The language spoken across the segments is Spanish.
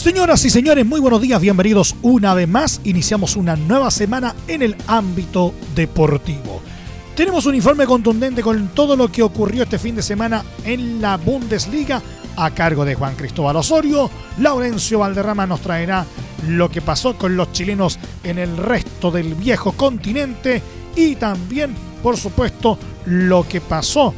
Señoras y señores, muy buenos días, bienvenidos una vez más. Iniciamos una nueva semana en el ámbito deportivo. Tenemos un informe contundente con todo lo que ocurrió este fin de semana en la Bundesliga a cargo de Juan Cristóbal Osorio. Laurencio Valderrama nos traerá lo que pasó con los chilenos en el resto del viejo continente y también, por supuesto, lo que pasó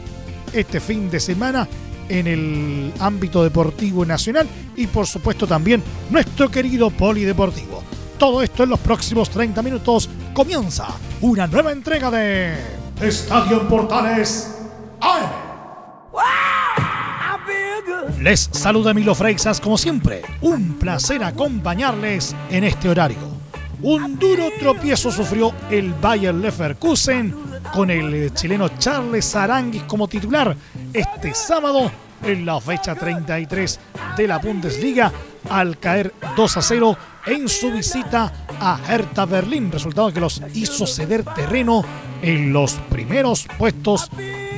este fin de semana en el ámbito deportivo nacional y por supuesto también nuestro querido polideportivo. Todo esto en los próximos 30 minutos comienza una nueva entrega de Estadio Portales AM. Les saluda Milo Freixas como siempre. Un placer acompañarles en este horario. Un duro tropiezo sufrió el Bayer Leverkusen con el chileno Charles Aranguis como titular este sábado en la fecha 33 de la Bundesliga al caer 2 a 0 en su visita a Hertha Berlín, resultado que los hizo ceder terreno en los primeros puestos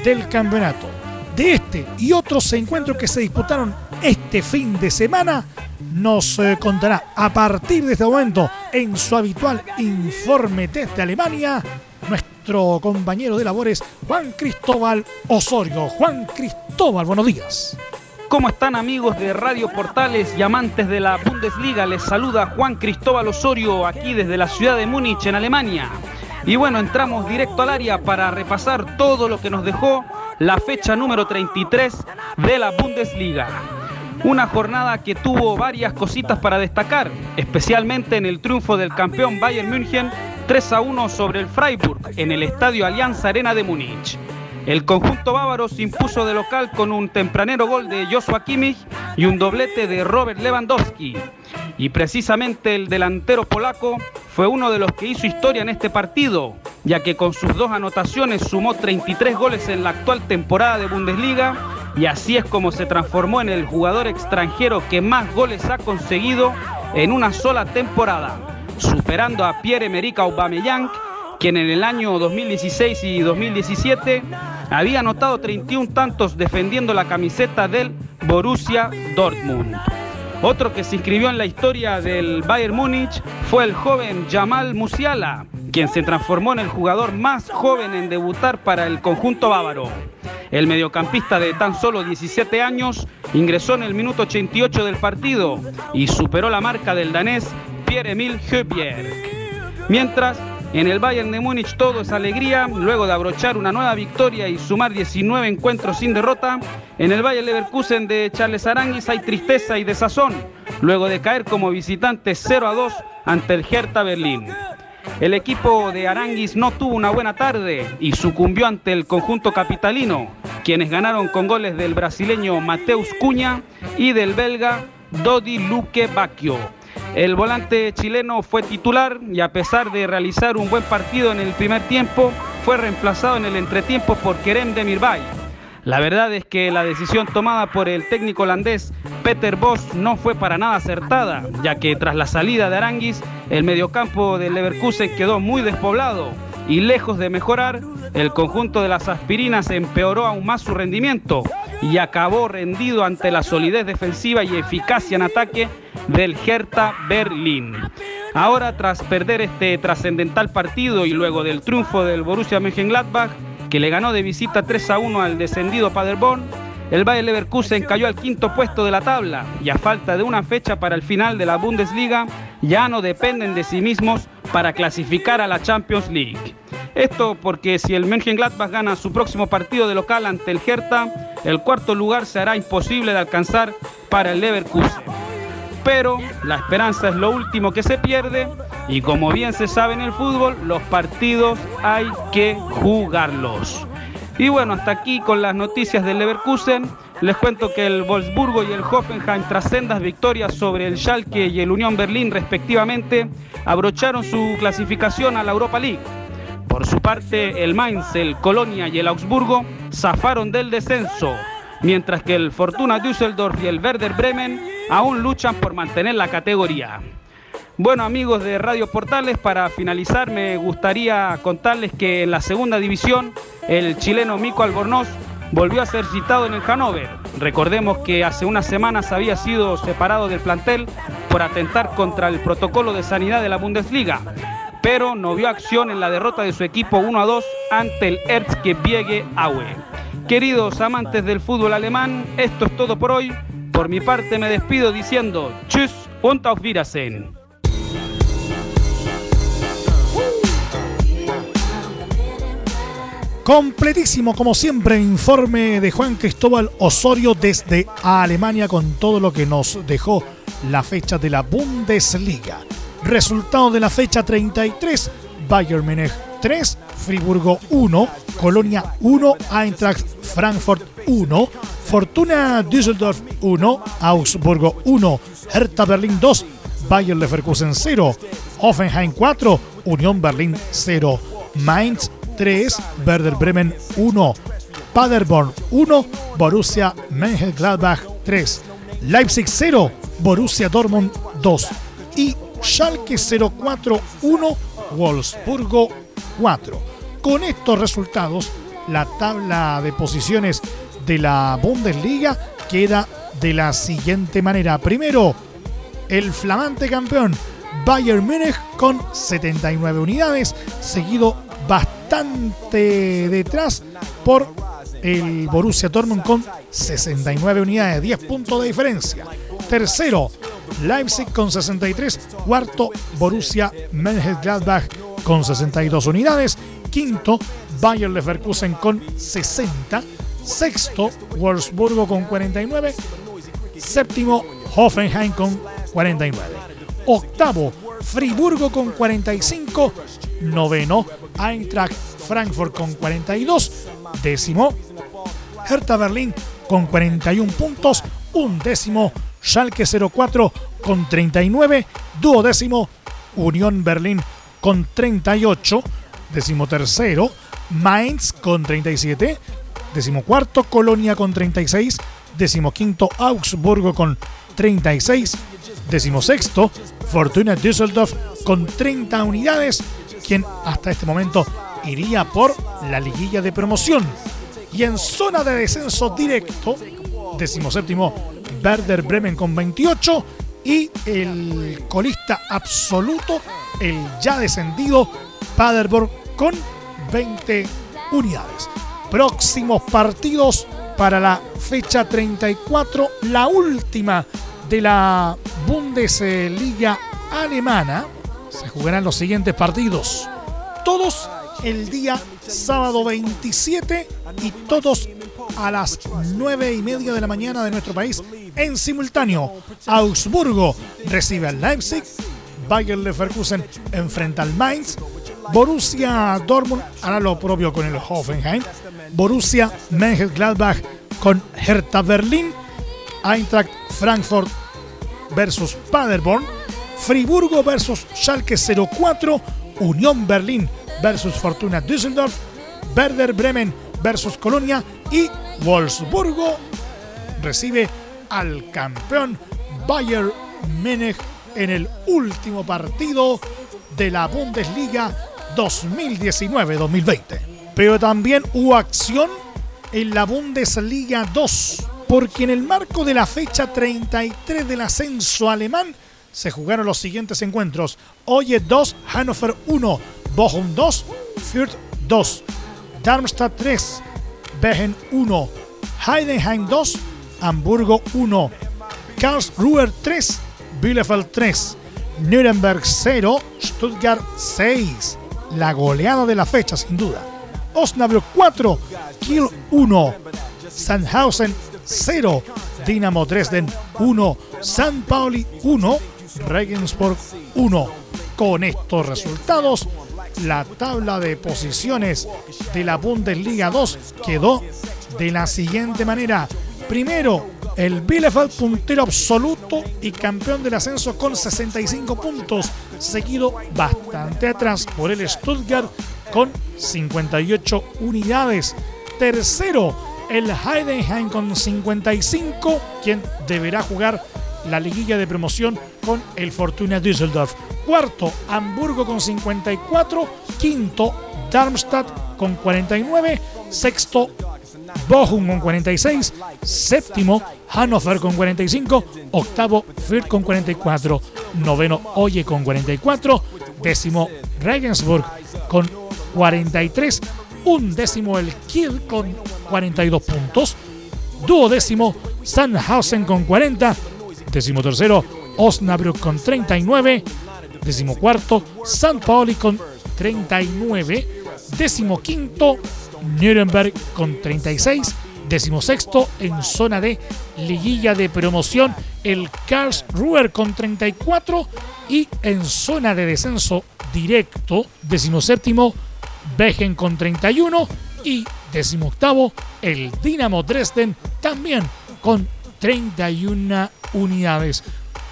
del campeonato. De este y otros encuentros que se disputaron este fin de semana, nos eh, contará a partir de este momento en su habitual informe desde Alemania nuestro compañero de labores Juan Cristóbal Osorio. Juan Cristóbal, buenos días. ¿Cómo están amigos de Radio Portales y amantes de la Bundesliga? Les saluda Juan Cristóbal Osorio aquí desde la ciudad de Múnich en Alemania. Y bueno, entramos directo al área para repasar todo lo que nos dejó la fecha número 33 de la Bundesliga. Una jornada que tuvo varias cositas para destacar, especialmente en el triunfo del campeón Bayern München 3 a 1 sobre el Freiburg en el estadio Alianza Arena de Múnich. El conjunto bávaro se impuso de local con un tempranero gol de Joshua Kimmich y un doblete de Robert Lewandowski. Y precisamente el delantero polaco fue uno de los que hizo historia en este partido, ya que con sus dos anotaciones sumó 33 goles en la actual temporada de Bundesliga y así es como se transformó en el jugador extranjero que más goles ha conseguido en una sola temporada, superando a Pierre-Emerick Aubameyang, quien en el año 2016 y 2017 había anotado 31 tantos defendiendo la camiseta del Borussia Dortmund. Otro que se inscribió en la historia del Bayern Múnich fue el joven Jamal Musiala, quien se transformó en el jugador más joven en debutar para el conjunto bávaro. El mediocampista de tan solo 17 años ingresó en el minuto 88 del partido y superó la marca del danés Pierre-Emile Höbjerg. Mientras, en el Bayern de Múnich todo es alegría, luego de abrochar una nueva victoria y sumar 19 encuentros sin derrota. En el Bayern Leverkusen de Charles Aranguis hay tristeza y desazón, luego de caer como visitante 0 a 2 ante el Hertha Berlín. El equipo de Aranguis no tuvo una buena tarde y sucumbió ante el conjunto capitalino, quienes ganaron con goles del brasileño Mateus Cuña y del belga Dodi Luque Bacchio. El volante chileno fue titular y a pesar de realizar un buen partido en el primer tiempo, fue reemplazado en el entretiempo por Kerem Demirbay. La verdad es que la decisión tomada por el técnico holandés Peter Bosch no fue para nada acertada, ya que tras la salida de Aranguis, el mediocampo del Leverkusen quedó muy despoblado y lejos de mejorar, el conjunto de las aspirinas empeoró aún más su rendimiento y acabó rendido ante la solidez defensiva y eficacia en ataque del Hertha Berlín. Ahora, tras perder este trascendental partido y luego del triunfo del Borussia Mönchengladbach, que le ganó de visita 3 a 1 al descendido Paderborn, el Bayer Leverkusen cayó al quinto puesto de la tabla y a falta de una fecha para el final de la Bundesliga, ya no dependen de sí mismos para clasificar a la Champions League. Esto porque si el Mönchengladbach gana su próximo partido de local ante el Hertha, el cuarto lugar se hará imposible de alcanzar para el Leverkusen. Pero la esperanza es lo último que se pierde y como bien se sabe en el fútbol, los partidos hay que jugarlos. Y bueno, hasta aquí con las noticias del Leverkusen. Les cuento que el Wolfsburgo y el Hoffenheim, tras sendas victorias sobre el Schalke y el Unión Berlín respectivamente, abrocharon su clasificación a la Europa League. Por su parte, el Mainz, el Colonia y el Augsburgo zafaron del descenso, mientras que el Fortuna Düsseldorf y el Werder Bremen aún luchan por mantener la categoría. Bueno amigos de Radio Portales, para finalizar me gustaría contarles que en la segunda división el chileno Mico Albornoz volvió a ser citado en el Hannover. Recordemos que hace unas semanas había sido separado del plantel por atentar contra el protocolo de sanidad de la Bundesliga, pero no vio acción en la derrota de su equipo 1 a 2 ante el Erzgebirge Aue. Queridos amantes del fútbol alemán, esto es todo por hoy. Por mi parte me despido diciendo Tschüss und auf. Completísimo, como siempre, informe de Juan Cristóbal Osorio desde Alemania con todo lo que nos dejó la fecha de la Bundesliga. Resultado de la fecha 33, Bayern Múnich 3, Friburgo 1, Colonia 1, Eintracht Frankfurt 1, Fortuna Düsseldorf 1, Augsburgo 1, Hertha Berlin 2, Bayern Leverkusen 0, Hoffenheim 4, Unión Berlin 0, Mainz 3, Werder Bremen 1, Paderborn 1, Borussia Mönchengladbach 3, Leipzig 0, Borussia Dortmund 2 y Schalke 04 1, Wolfsburgo 4. Con estos resultados, la tabla de posiciones de la Bundesliga queda de la siguiente manera. Primero, el flamante campeón Bayern Múnich con 79 unidades, seguido bastante detrás por el Borussia Dortmund con 69 unidades, 10 puntos de diferencia. Tercero, Leipzig con 63, cuarto Borussia Mönchengladbach con 62 unidades, quinto Bayer Leverkusen con 60, sexto Wolfsburgo con 49, séptimo Hoffenheim con 49, octavo Friburgo con 45, noveno Eintracht Frankfurt con 42, décimo Hertha Berlín con 41 puntos, un décimo Schalke 04 con 39, duodécimo Unión Berlín con 38, decimotercero Mainz con 37, decimocuarto Colonia con 36, decimoquinto Augsburgo con 36, decimosexto Fortuna Düsseldorf con 30 unidades, quien hasta este momento iría por la liguilla de promoción. Y en zona de descenso directo, decimoséptimo Werder Bremen con 28 y el colista absoluto, el ya descendido Paderborn con 20 unidades. Próximos partidos para la fecha 34, la última de la Bundesliga alemana. Se jugarán los siguientes partidos. Todos el día sábado 27 y todos a las 9 y media de la mañana de nuestro país en simultáneo. Augsburgo recibe al Leipzig, Bayer Leverkusen enfrenta al Mainz, Borussia Dortmund hará lo propio con el Hoffenheim, Borussia Mönchengladbach con Hertha Berlín, Eintracht Frankfurt versus Paderborn, Friburgo versus Schalke 04, Unión Berlín versus Fortuna Düsseldorf, Werder Bremen versus Colonia y Wolfsburgo recibe al campeón Bayern Múnich en el último partido de la Bundesliga 2019-2020. Pero también hubo acción en la Bundesliga 2, porque en el marco de la fecha 33 del ascenso alemán se jugaron los siguientes encuentros. Oye 2, Hannover 1, Bochum 2, Fürth 2, Darmstadt 3, Behen 1, Heidenheim 2, Hamburgo 1, Karlsruhe 3, Bielefeld 3, Nuremberg 0, Stuttgart 6. La goleada de la fecha, sin duda. Osnabrück 4, Kiel 1, Sandhausen 0, Dinamo Dresden 1, San Pauli 1, Regensburg 1. Con estos resultados, la tabla de posiciones de la Bundesliga 2 quedó de la siguiente manera. Primero, el Bielefeld puntero absoluto y campeón del ascenso con 65 puntos, seguido bastante atrás por el Stuttgart con 58 unidades. Tercero, el Heidenheim con 55, quien deberá jugar la liguilla de promoción con el Fortuna Düsseldorf. Cuarto, Hamburgo con 54. Quinto, Darmstadt con 49. Sexto, Bochum con 46. Séptimo, Hannover con 45. Octavo, Fürth con 44. Noveno, Oye con 44. Décimo, Regensburg con 43. Un décimo, el Kiel con 42 puntos. Duodécimo, Sandhausen con 40. Décimo tercero, Osnabrück con 39. Décimo cuarto, San Paoli con 39. Décimo quinto, Nuremberg con 36. Décimo sexto, en zona de liguilla de promoción, el Karlsruher con 34. Y en zona de descenso directo, décimo séptimo, Begen con 31. Y décimo octavo, el Dinamo Dresden también con 31 unidades.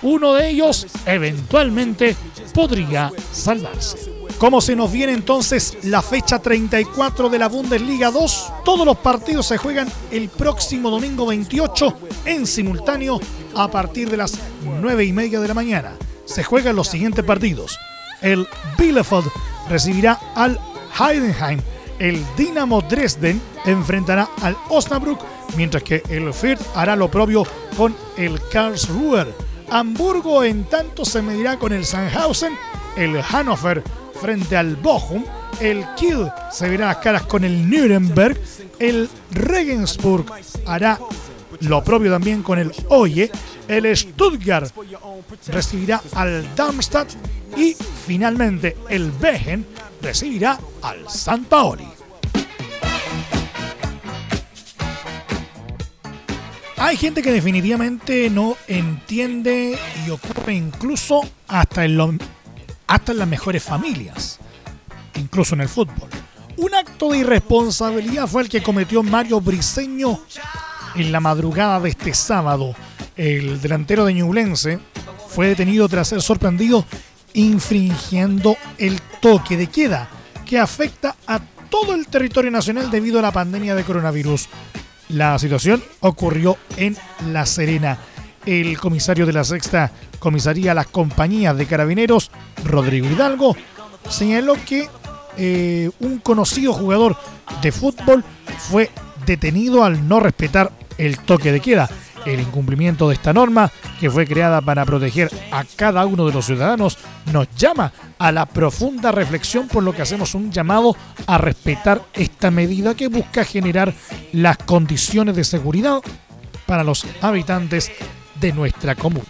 Uno de ellos eventualmente podría salvarse. ¿Cómo se nos viene entonces la fecha 34 de la Bundesliga 2? Todos los partidos se juegan el próximo domingo 28 en simultáneo a partir de las 9 y media de la mañana. Se juegan los siguientes partidos. El Bielefeld recibirá al Heidenheim. El Dinamo Dresden enfrentará al Osnabrück, mientras que el Fürth hará lo propio con el Karlsruher. Hamburgo en tanto se medirá con el Sandhausen, el Hannover frente al Bochum, el Kiel se verá las caras con el Nuremberg, el Regensburg hará lo propio también con el Oye, el Stuttgart recibirá al Darmstadt y finalmente el Behen recibirá al San Paoli. Hay gente que definitivamente no entiende y ocupa incluso hasta en, hasta en las mejores familias, incluso en el fútbol. Un acto de irresponsabilidad fue el que cometió Mario Briseño en la madrugada de este sábado. El delantero de Ñublense fue detenido tras ser sorprendido infringiendo el toque de queda que afecta a todo el territorio nacional debido a la pandemia de coronavirus. La situación ocurrió en La Serena. El comisario de la sexta comisaría las compañías de carabineros, Rodrigo Hidalgo, señaló que eh, un conocido jugador de fútbol fue detenido al no respetar el toque de queda. El incumplimiento de esta norma, que fue creada para proteger a cada uno de los ciudadanos, nos llama a la profunda reflexión por lo que hacemos un llamado a respetar esta medida que busca generar las condiciones de seguridad para los habitantes de nuestra comuna.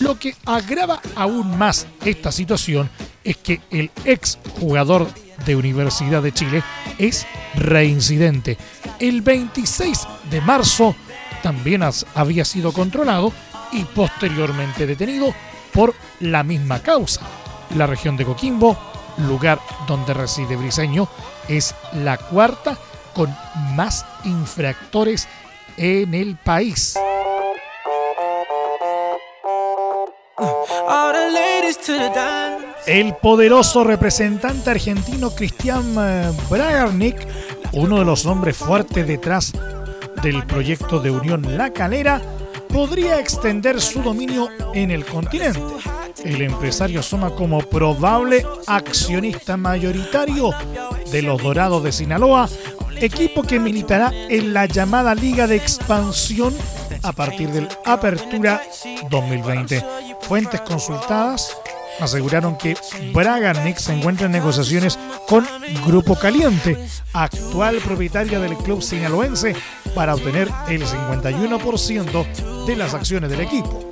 Lo que agrava aún más esta situación es que el ex jugador de Universidad de Chile es reincidente. El 26 de marzo también había sido controlado y posteriormente detenido por la misma causa. La región de Coquimbo, lugar donde reside Briseño, es la cuarta con más infractores en el país. El poderoso representante argentino Cristian eh, Bragarnik, uno de los hombres fuertes detrás del proyecto de Unión La Calera, podría extender su dominio en el continente. El empresario asoma como probable accionista mayoritario de los Dorados de Sinaloa, equipo que militará en la llamada Liga de Expansión a partir del Apertura 2020. Fuentes consultadas aseguraron que Bragarnik se encuentra en negociaciones con Grupo Caliente, actual propietaria del club sinaloense, para obtener el 51% de las acciones del equipo.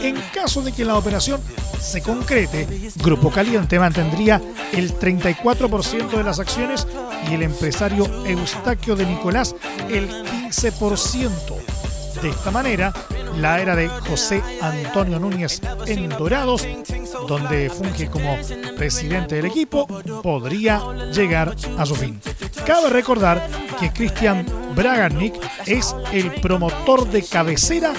En caso de que la operación se concrete, Grupo Caliente mantendría el 34% de las acciones y el empresario Eustaquio de Nicolás el 15%. De esta manera, la era de José Antonio Núñez en Dorados, donde funge como presidente del equipo, podría llegar a su fin. Cabe recordar que Cristian Braganic es el promotor de cabecera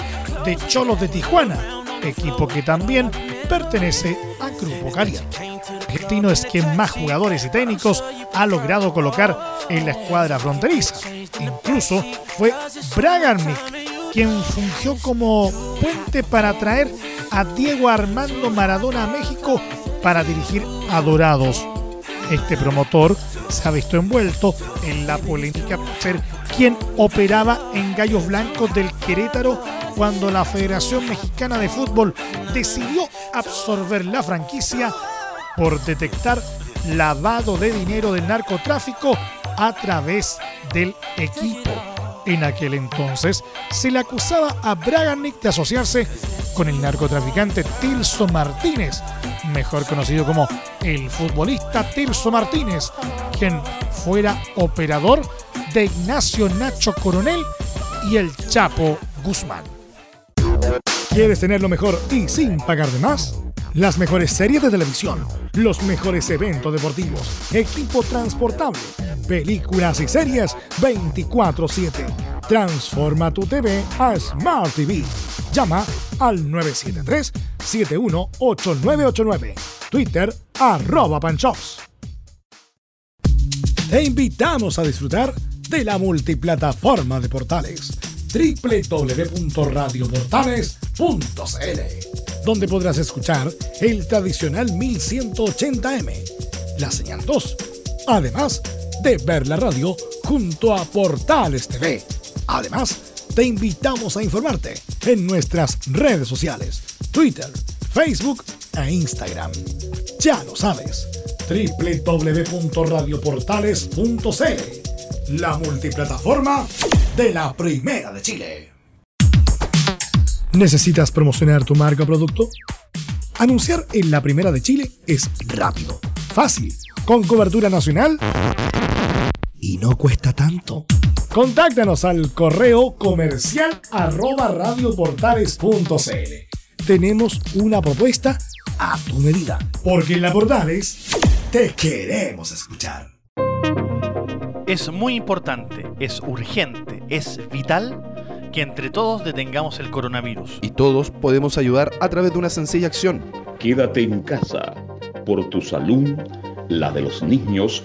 de Cholos de Tijuana, equipo que también pertenece a Grupo Caliente. Argentino es quien más jugadores y técnicos ha logrado colocar en la escuadra fronteriza. Incluso fue Braganic quien fungió como puente para traer a Diego Armando Maradona a México para dirigir a Dorados. Este promotor se ha visto envuelto en la polémica por ser quien operaba en Gallos Blancos del Querétaro cuando la Federación Mexicana de Fútbol decidió absorber la franquicia por detectar lavado de dinero del narcotráfico a través del equipo. En aquel entonces se le acusaba a Braganic de asociarse con el narcotraficante Tilso Martínez, mejor conocido como el futbolista Tirso Martínez, quien fuera operador de Ignacio Nacho Coronel y el Chapo Guzmán. ¿Quieres tener lo mejor y sin pagar de más? Las mejores series de televisión, los mejores eventos deportivos, equipo transportable, películas y series 24/7. Transforma tu TV a Smart TV. Llama al 973-718989. Twitter arroba panchops. Te invitamos a disfrutar de la multiplataforma de portales www.radioportales.cl donde podrás escuchar el tradicional 1180m, la señal 2, además de ver la radio junto a Portales TV. Además, te invitamos a informarte en nuestras redes sociales, Twitter, Facebook e Instagram. Ya lo sabes, www.radioportales.cl, la multiplataforma de la Primera de Chile. ¿Necesitas promocionar tu marca o producto? Anunciar en la Primera de Chile es rápido, fácil, con cobertura nacional y no cuesta tanto. Contáctanos al correo comercial arroba radioportales.cl. Tenemos una propuesta a tu medida, porque en la Portales te queremos escuchar. Es muy importante, es urgente, es vital que entre todos detengamos el coronavirus. Y todos podemos ayudar a través de una sencilla acción. Quédate en casa por tu salud, la de los niños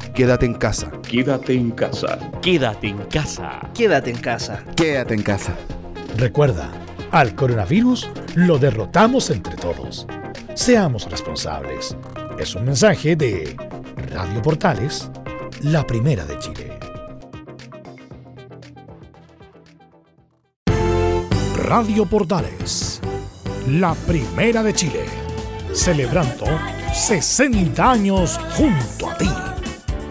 Quédate en casa. Quédate en casa. Quédate en casa. Quédate en casa. Quédate en casa. Recuerda, al coronavirus lo derrotamos entre todos. Seamos responsables. Es un mensaje de Radio Portales, la primera de Chile. Radio Portales, la primera de Chile, celebrando 60 años junto a ti.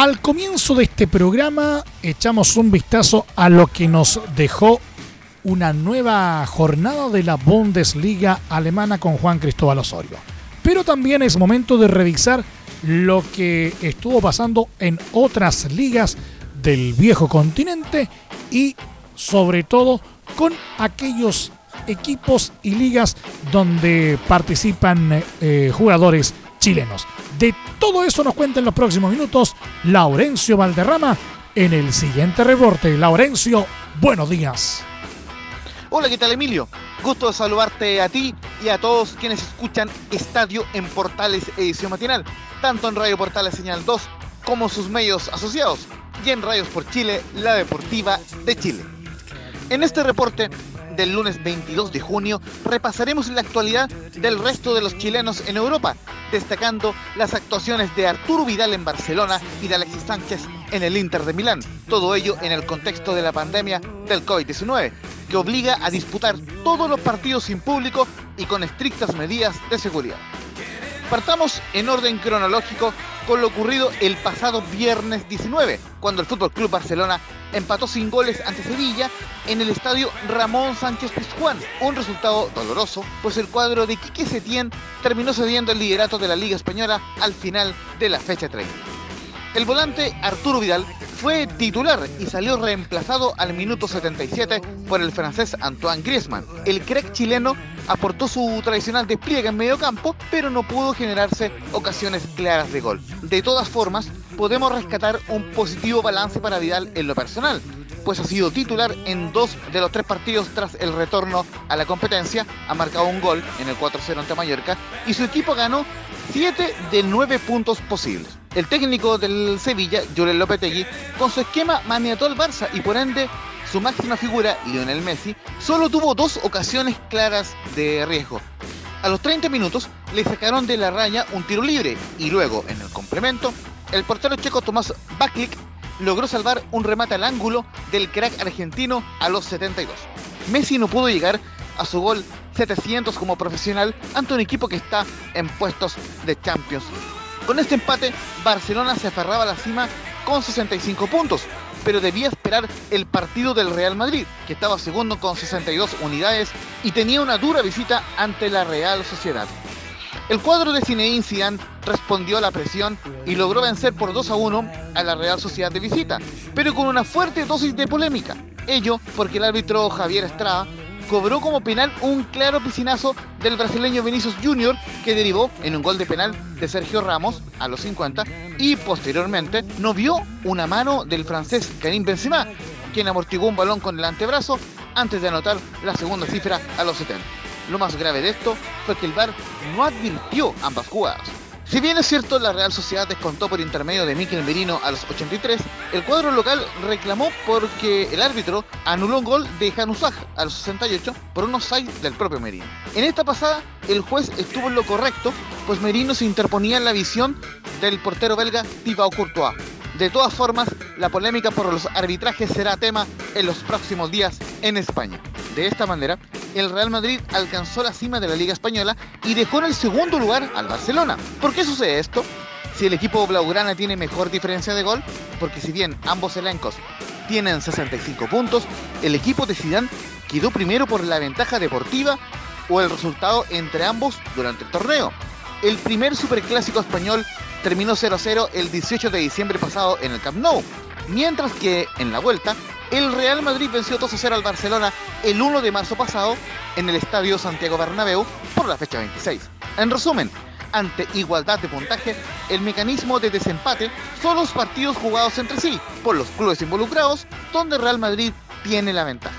Al comienzo de este programa echamos un vistazo a lo que nos dejó una nueva jornada de la Bundesliga alemana con Juan Cristóbal Osorio. Pero también es momento de revisar lo que estuvo pasando en otras ligas del viejo continente y sobre todo con aquellos equipos y ligas donde participan eh, jugadores chilenos. De todo eso nos cuenta en los próximos minutos Laurencio Valderrama en el siguiente reporte. Laurencio, buenos días. Hola, ¿qué tal Emilio? Gusto de saludarte a ti y a todos quienes escuchan Estadio en Portales Edición Matinal, tanto en Radio Portales Señal 2 como sus medios asociados y en Radios por Chile, la deportiva de Chile. En este reporte del lunes 22 de junio, repasaremos la actualidad del resto de los chilenos en Europa, destacando las actuaciones de Arturo Vidal en Barcelona y de Alexis Sánchez en el Inter de Milán. Todo ello en el contexto de la pandemia del COVID-19, que obliga a disputar todos los partidos sin público y con estrictas medidas de seguridad. Partamos en orden cronológico con lo ocurrido el pasado viernes 19, cuando el Fútbol Club Barcelona empató sin goles ante Sevilla en el estadio Ramón Sánchez Pizjuán. Un resultado doloroso, pues el cuadro de Quique Setién terminó cediendo el liderato de la Liga Española al final de la fecha 30. El volante Arturo Vidal fue titular y salió reemplazado al minuto 77 por el francés Antoine Griezmann. El crack chileno aportó su tradicional despliegue en medio campo, pero no pudo generarse ocasiones claras de gol. De todas formas, podemos rescatar un positivo balance para Vidal en lo personal, pues ha sido titular en dos de los tres partidos tras el retorno a la competencia, ha marcado un gol en el 4-0 ante Mallorca y su equipo ganó 7 de 9 puntos posibles. El técnico del Sevilla, López Lopetegui, con su esquema maniató al Barça y por ende su máxima figura, Lionel Messi, solo tuvo dos ocasiones claras de riesgo. A los 30 minutos le sacaron de la raya un tiro libre y luego, en el complemento, el portero checo Tomás Baklik logró salvar un remate al ángulo del crack argentino a los 72. Messi no pudo llegar a su gol 700 como profesional ante un equipo que está en puestos de Champions con este empate, Barcelona se aferraba a la cima con 65 puntos, pero debía esperar el partido del Real Madrid, que estaba segundo con 62 unidades y tenía una dura visita ante la Real Sociedad. El cuadro de Zinedine Zidane respondió a la presión y logró vencer por 2 a 1 a la Real Sociedad de visita, pero con una fuerte dosis de polémica. Ello porque el árbitro Javier Estrada cobró como penal un claro piscinazo del brasileño Vinicius Junior que derivó en un gol de penal de Sergio Ramos a los 50 y posteriormente no vio una mano del francés Karim Benzema, quien amortiguó un balón con el antebrazo antes de anotar la segunda cifra a los 70. Lo más grave de esto fue que el VAR no advirtió ambas jugadas. Si bien es cierto, la Real Sociedad descontó por intermedio de Mikel Merino a los 83, el cuadro local reclamó porque el árbitro anuló un gol de Januzaj a los 68 por unos 6 del propio Merino. En esta pasada, el juez estuvo en lo correcto, pues Merino se interponía en la visión del portero belga Thibaut Courtois. De todas formas, la polémica por los arbitrajes será tema en los próximos días en España. De esta manera, el Real Madrid alcanzó la cima de la Liga Española y dejó en el segundo lugar al Barcelona. ¿Por qué sucede esto? Si el equipo blaugrana tiene mejor diferencia de gol, porque si bien ambos elencos tienen 65 puntos, el equipo de Zidane quedó primero por la ventaja deportiva o el resultado entre ambos durante el torneo. El primer superclásico español terminó 0-0 el 18 de diciembre pasado en el Camp Nou, mientras que en la vuelta el Real Madrid venció 2 0 al Barcelona el 1 de marzo pasado en el Estadio Santiago Bernabéu por la fecha 26. En resumen, ante igualdad de puntaje, el mecanismo de desempate son los partidos jugados entre sí por los clubes involucrados, donde Real Madrid tiene la ventaja.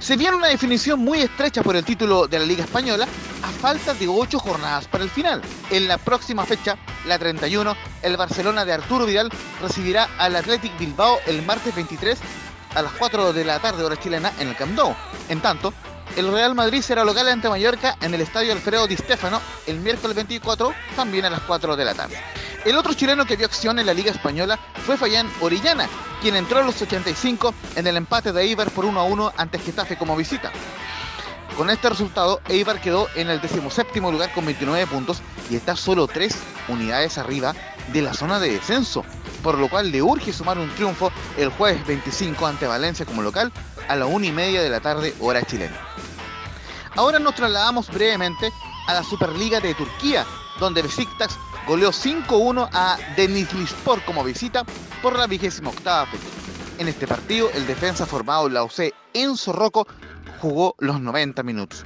Se viene una definición muy estrecha por el título de la Liga Española a falta de 8 jornadas para el final. En la próxima fecha, la 31, el Barcelona de Arturo Vidal recibirá al Athletic Bilbao el martes 23 a las 4 de la tarde hora chilena en el Camp Nou. En tanto, el Real Madrid será local ante Mallorca en el Estadio Alfredo Di Stefano el miércoles 24, también a las 4 de la tarde. El otro chileno que vio acción en la Liga Española fue Fayán Orellana, quien entró a los 85 en el empate de Eibar por 1 a 1 ante Getafe como visita. Con este resultado, Eibar quedó en el 17 lugar con 29 puntos y está solo 3 unidades arriba de la zona de descenso por lo cual le urge sumar un triunfo el jueves 25 ante Valencia como local a la 1 y media de la tarde hora chilena. Ahora nos trasladamos brevemente a la Superliga de Turquía, donde Besiktas goleó 5-1 a Denizlispor como visita por la vigésima octava fecha. En este partido, el defensa formado en la UC Enzo Rocco jugó los 90 minutos.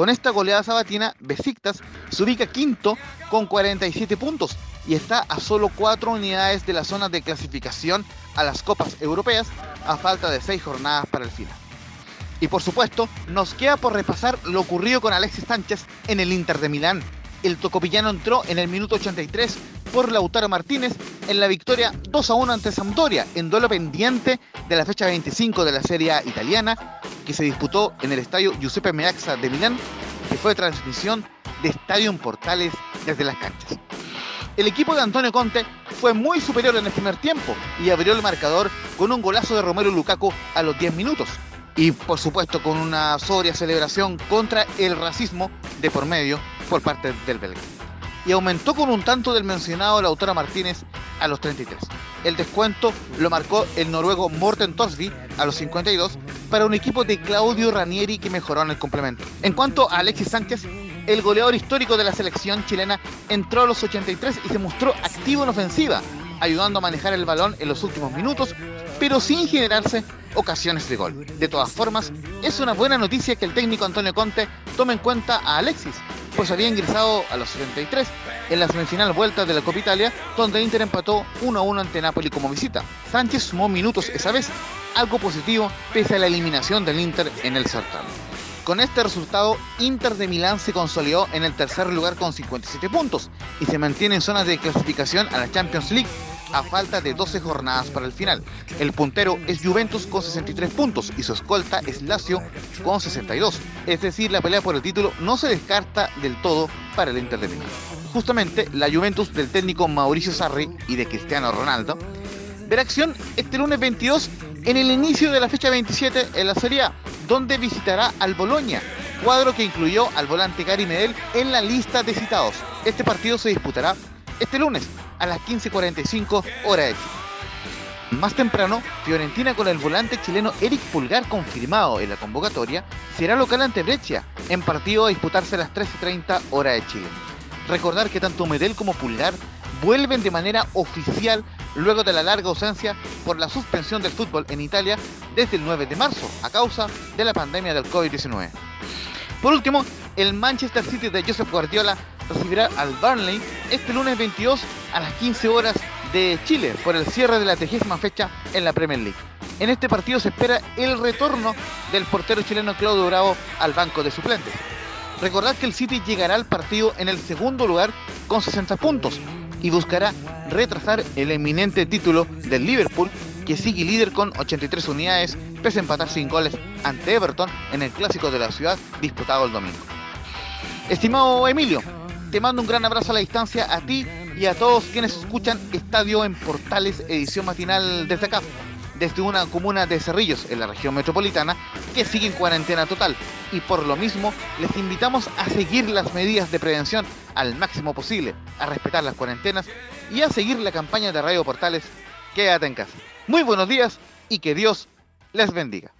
Con esta goleada sabatina, Besiktas se ubica quinto con 47 puntos y está a solo 4 unidades de la zona de clasificación a las copas europeas a falta de 6 jornadas para el final. Y por supuesto, nos queda por repasar lo ocurrido con Alexis Sánchez en el Inter de Milán. El tocopillano entró en el minuto 83 por Lautaro Martínez en la victoria 2 a 1 ante Sampdoria, en duelo pendiente de la fecha 25 de la Serie A italiana, que se disputó en el estadio Giuseppe Meazza de Milán, que fue transmisión de Estadio Portales desde las canchas. El equipo de Antonio Conte fue muy superior en el primer tiempo y abrió el marcador con un golazo de Romero Lukaku a los 10 minutos. Y por supuesto con una sobria celebración contra el racismo de por medio por parte del belga. Y aumentó con un tanto del mencionado Lautaro Martínez a los 33. El descuento lo marcó el noruego Morten Torsby a los 52 para un equipo de Claudio Ranieri que mejoró en el complemento. En cuanto a Alexis Sánchez, el goleador histórico de la selección chilena entró a los 83 y se mostró activo en ofensiva, ayudando a manejar el balón en los últimos minutos, pero sin generarse ocasiones de gol. De todas formas, es una buena noticia que el técnico Antonio Conte tome en cuenta a Alexis, pues había ingresado a los 73 en la semifinal vuelta de la Copa Italia, donde Inter empató 1 a 1 ante Napoli como visita. Sánchez sumó minutos esa vez, algo positivo pese a la eliminación del Inter en el certamen. Con este resultado, Inter de Milán se consolidó en el tercer lugar con 57 puntos y se mantiene en zona de clasificación a la Champions League a falta de 12 jornadas para el final. El puntero es Juventus con 63 puntos y su escolta es Lazio con 62. Es decir, la pelea por el título no se descarta del todo para el Inter de Milán. Justamente la Juventus del técnico Mauricio Sarri y de Cristiano Ronaldo verá acción este lunes 22 en el inicio de la fecha 27 en la Serie A, donde visitará al Boloña, cuadro que incluyó al volante Gary Medel en la lista de citados. Este partido se disputará este lunes a las 15.45 hora de Chile. Más temprano, Fiorentina con el volante chileno Eric Pulgar confirmado en la convocatoria será local ante Breccia en partido a disputarse a las 13.30 hora de Chile. Recordar que tanto Medel como Pulgar vuelven de manera oficial luego de la larga ausencia por la suspensión del fútbol en Italia desde el 9 de marzo a causa de la pandemia del COVID-19. Por último, el Manchester City de Joseph Guardiola recibirá al Burnley este lunes 22 a las 15 horas de Chile por el cierre de la trigésima fecha en la Premier League. En este partido se espera el retorno del portero chileno Claudio Bravo al banco de suplentes. Recordad que el City llegará al partido en el segundo lugar con 60 puntos y buscará retrasar el eminente título del Liverpool que sigue líder con 83 unidades pese a empatar sin goles ante Everton en el clásico de la ciudad disputado el domingo. Estimado Emilio, te mando un gran abrazo a la distancia a ti y a todos quienes escuchan Estadio en Portales, edición matinal desde acá, desde una comuna de Cerrillos, en la región metropolitana, que sigue en cuarentena total. Y por lo mismo, les invitamos a seguir las medidas de prevención al máximo posible, a respetar las cuarentenas y a seguir la campaña de Radio Portales Quédate en casa. Muy buenos días y que Dios les bendiga.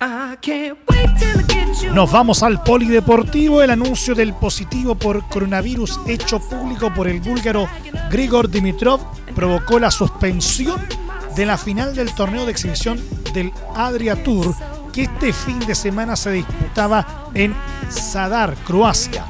Nos vamos al polideportivo. El anuncio del positivo por coronavirus hecho público por el búlgaro Grigor Dimitrov provocó la suspensión de la final del torneo de exhibición del Adria Tour que este fin de semana se disputaba en Zadar, Croacia.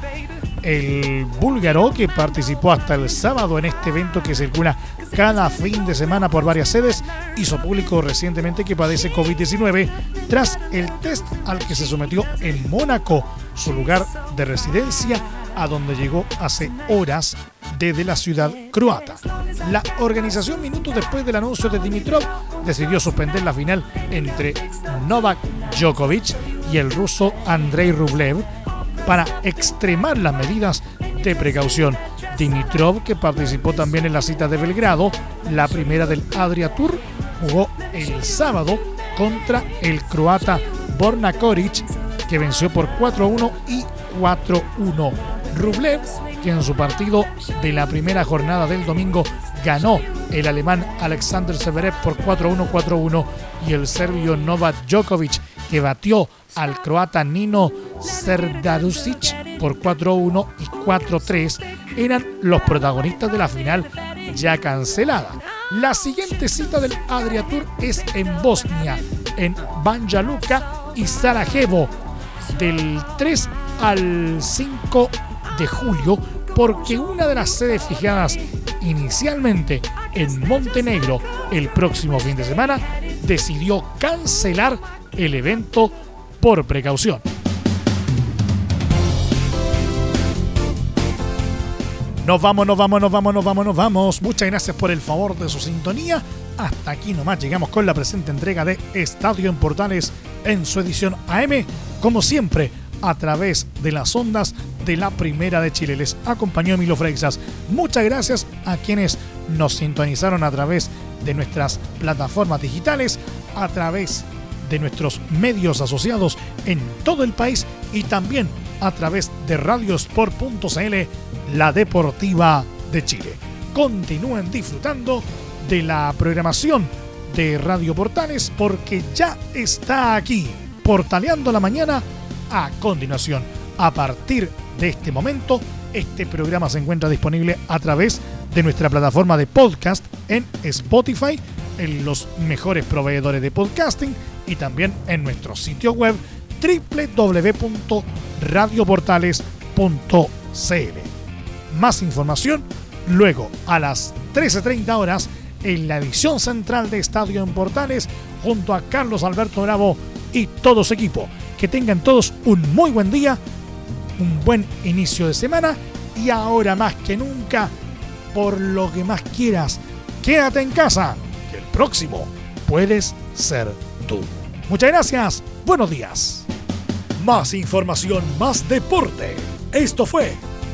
El búlgaro que participó hasta el sábado en este evento que circula cada fin de semana por varias sedes, hizo público recientemente que padece COVID-19 tras el test al que se sometió en Mónaco, su lugar de residencia, a donde llegó hace horas desde la ciudad croata. La organización minutos después del anuncio de Dimitrov decidió suspender la final entre Novak Djokovic y el ruso Andrei Rublev para extremar las medidas de precaución. Dimitrov, que participó también en la cita de Belgrado, la primera del Adria Tour, jugó el sábado contra el croata Borna Koric, que venció por 4-1 y 4-1. Rublev, que en su partido de la primera jornada del domingo ganó el alemán Alexander Severev por 4-1, 4-1 y el serbio Novak Djokovic, que batió al croata Nino Serdarusic por 4-1 y 4-3 eran los protagonistas de la final ya cancelada. La siguiente cita del Adria Tour es en Bosnia, en Banja Luka y Sarajevo, del 3 al 5 de julio, porque una de las sedes fijadas inicialmente en Montenegro el próximo fin de semana decidió cancelar el evento por precaución. Nos vamos, nos vamos, nos vamos, nos vamos, nos vamos. Muchas gracias por el favor de su sintonía. Hasta aquí nomás llegamos con la presente entrega de Estadio en Portales en su edición AM. Como siempre, a través de las ondas de la Primera de Chile. Les acompañó Milo Freixas. Muchas gracias a quienes nos sintonizaron a través de nuestras plataformas digitales, a través de nuestros medios asociados en todo el país y también a través de radiosport.cl la Deportiva de Chile. Continúen disfrutando de la programación de Radio Portales porque ya está aquí, portaleando la mañana. A continuación, a partir de este momento, este programa se encuentra disponible a través de nuestra plataforma de podcast en Spotify, en los mejores proveedores de podcasting y también en nuestro sitio web www.radioportales.cl más información luego a las 13.30 horas en la edición central de Estadio en Portales junto a Carlos Alberto Bravo y todo su equipo. Que tengan todos un muy buen día, un buen inicio de semana y ahora más que nunca, por lo que más quieras, quédate en casa, que el próximo puedes ser tú. Muchas gracias, buenos días. Más información, más deporte. Esto fue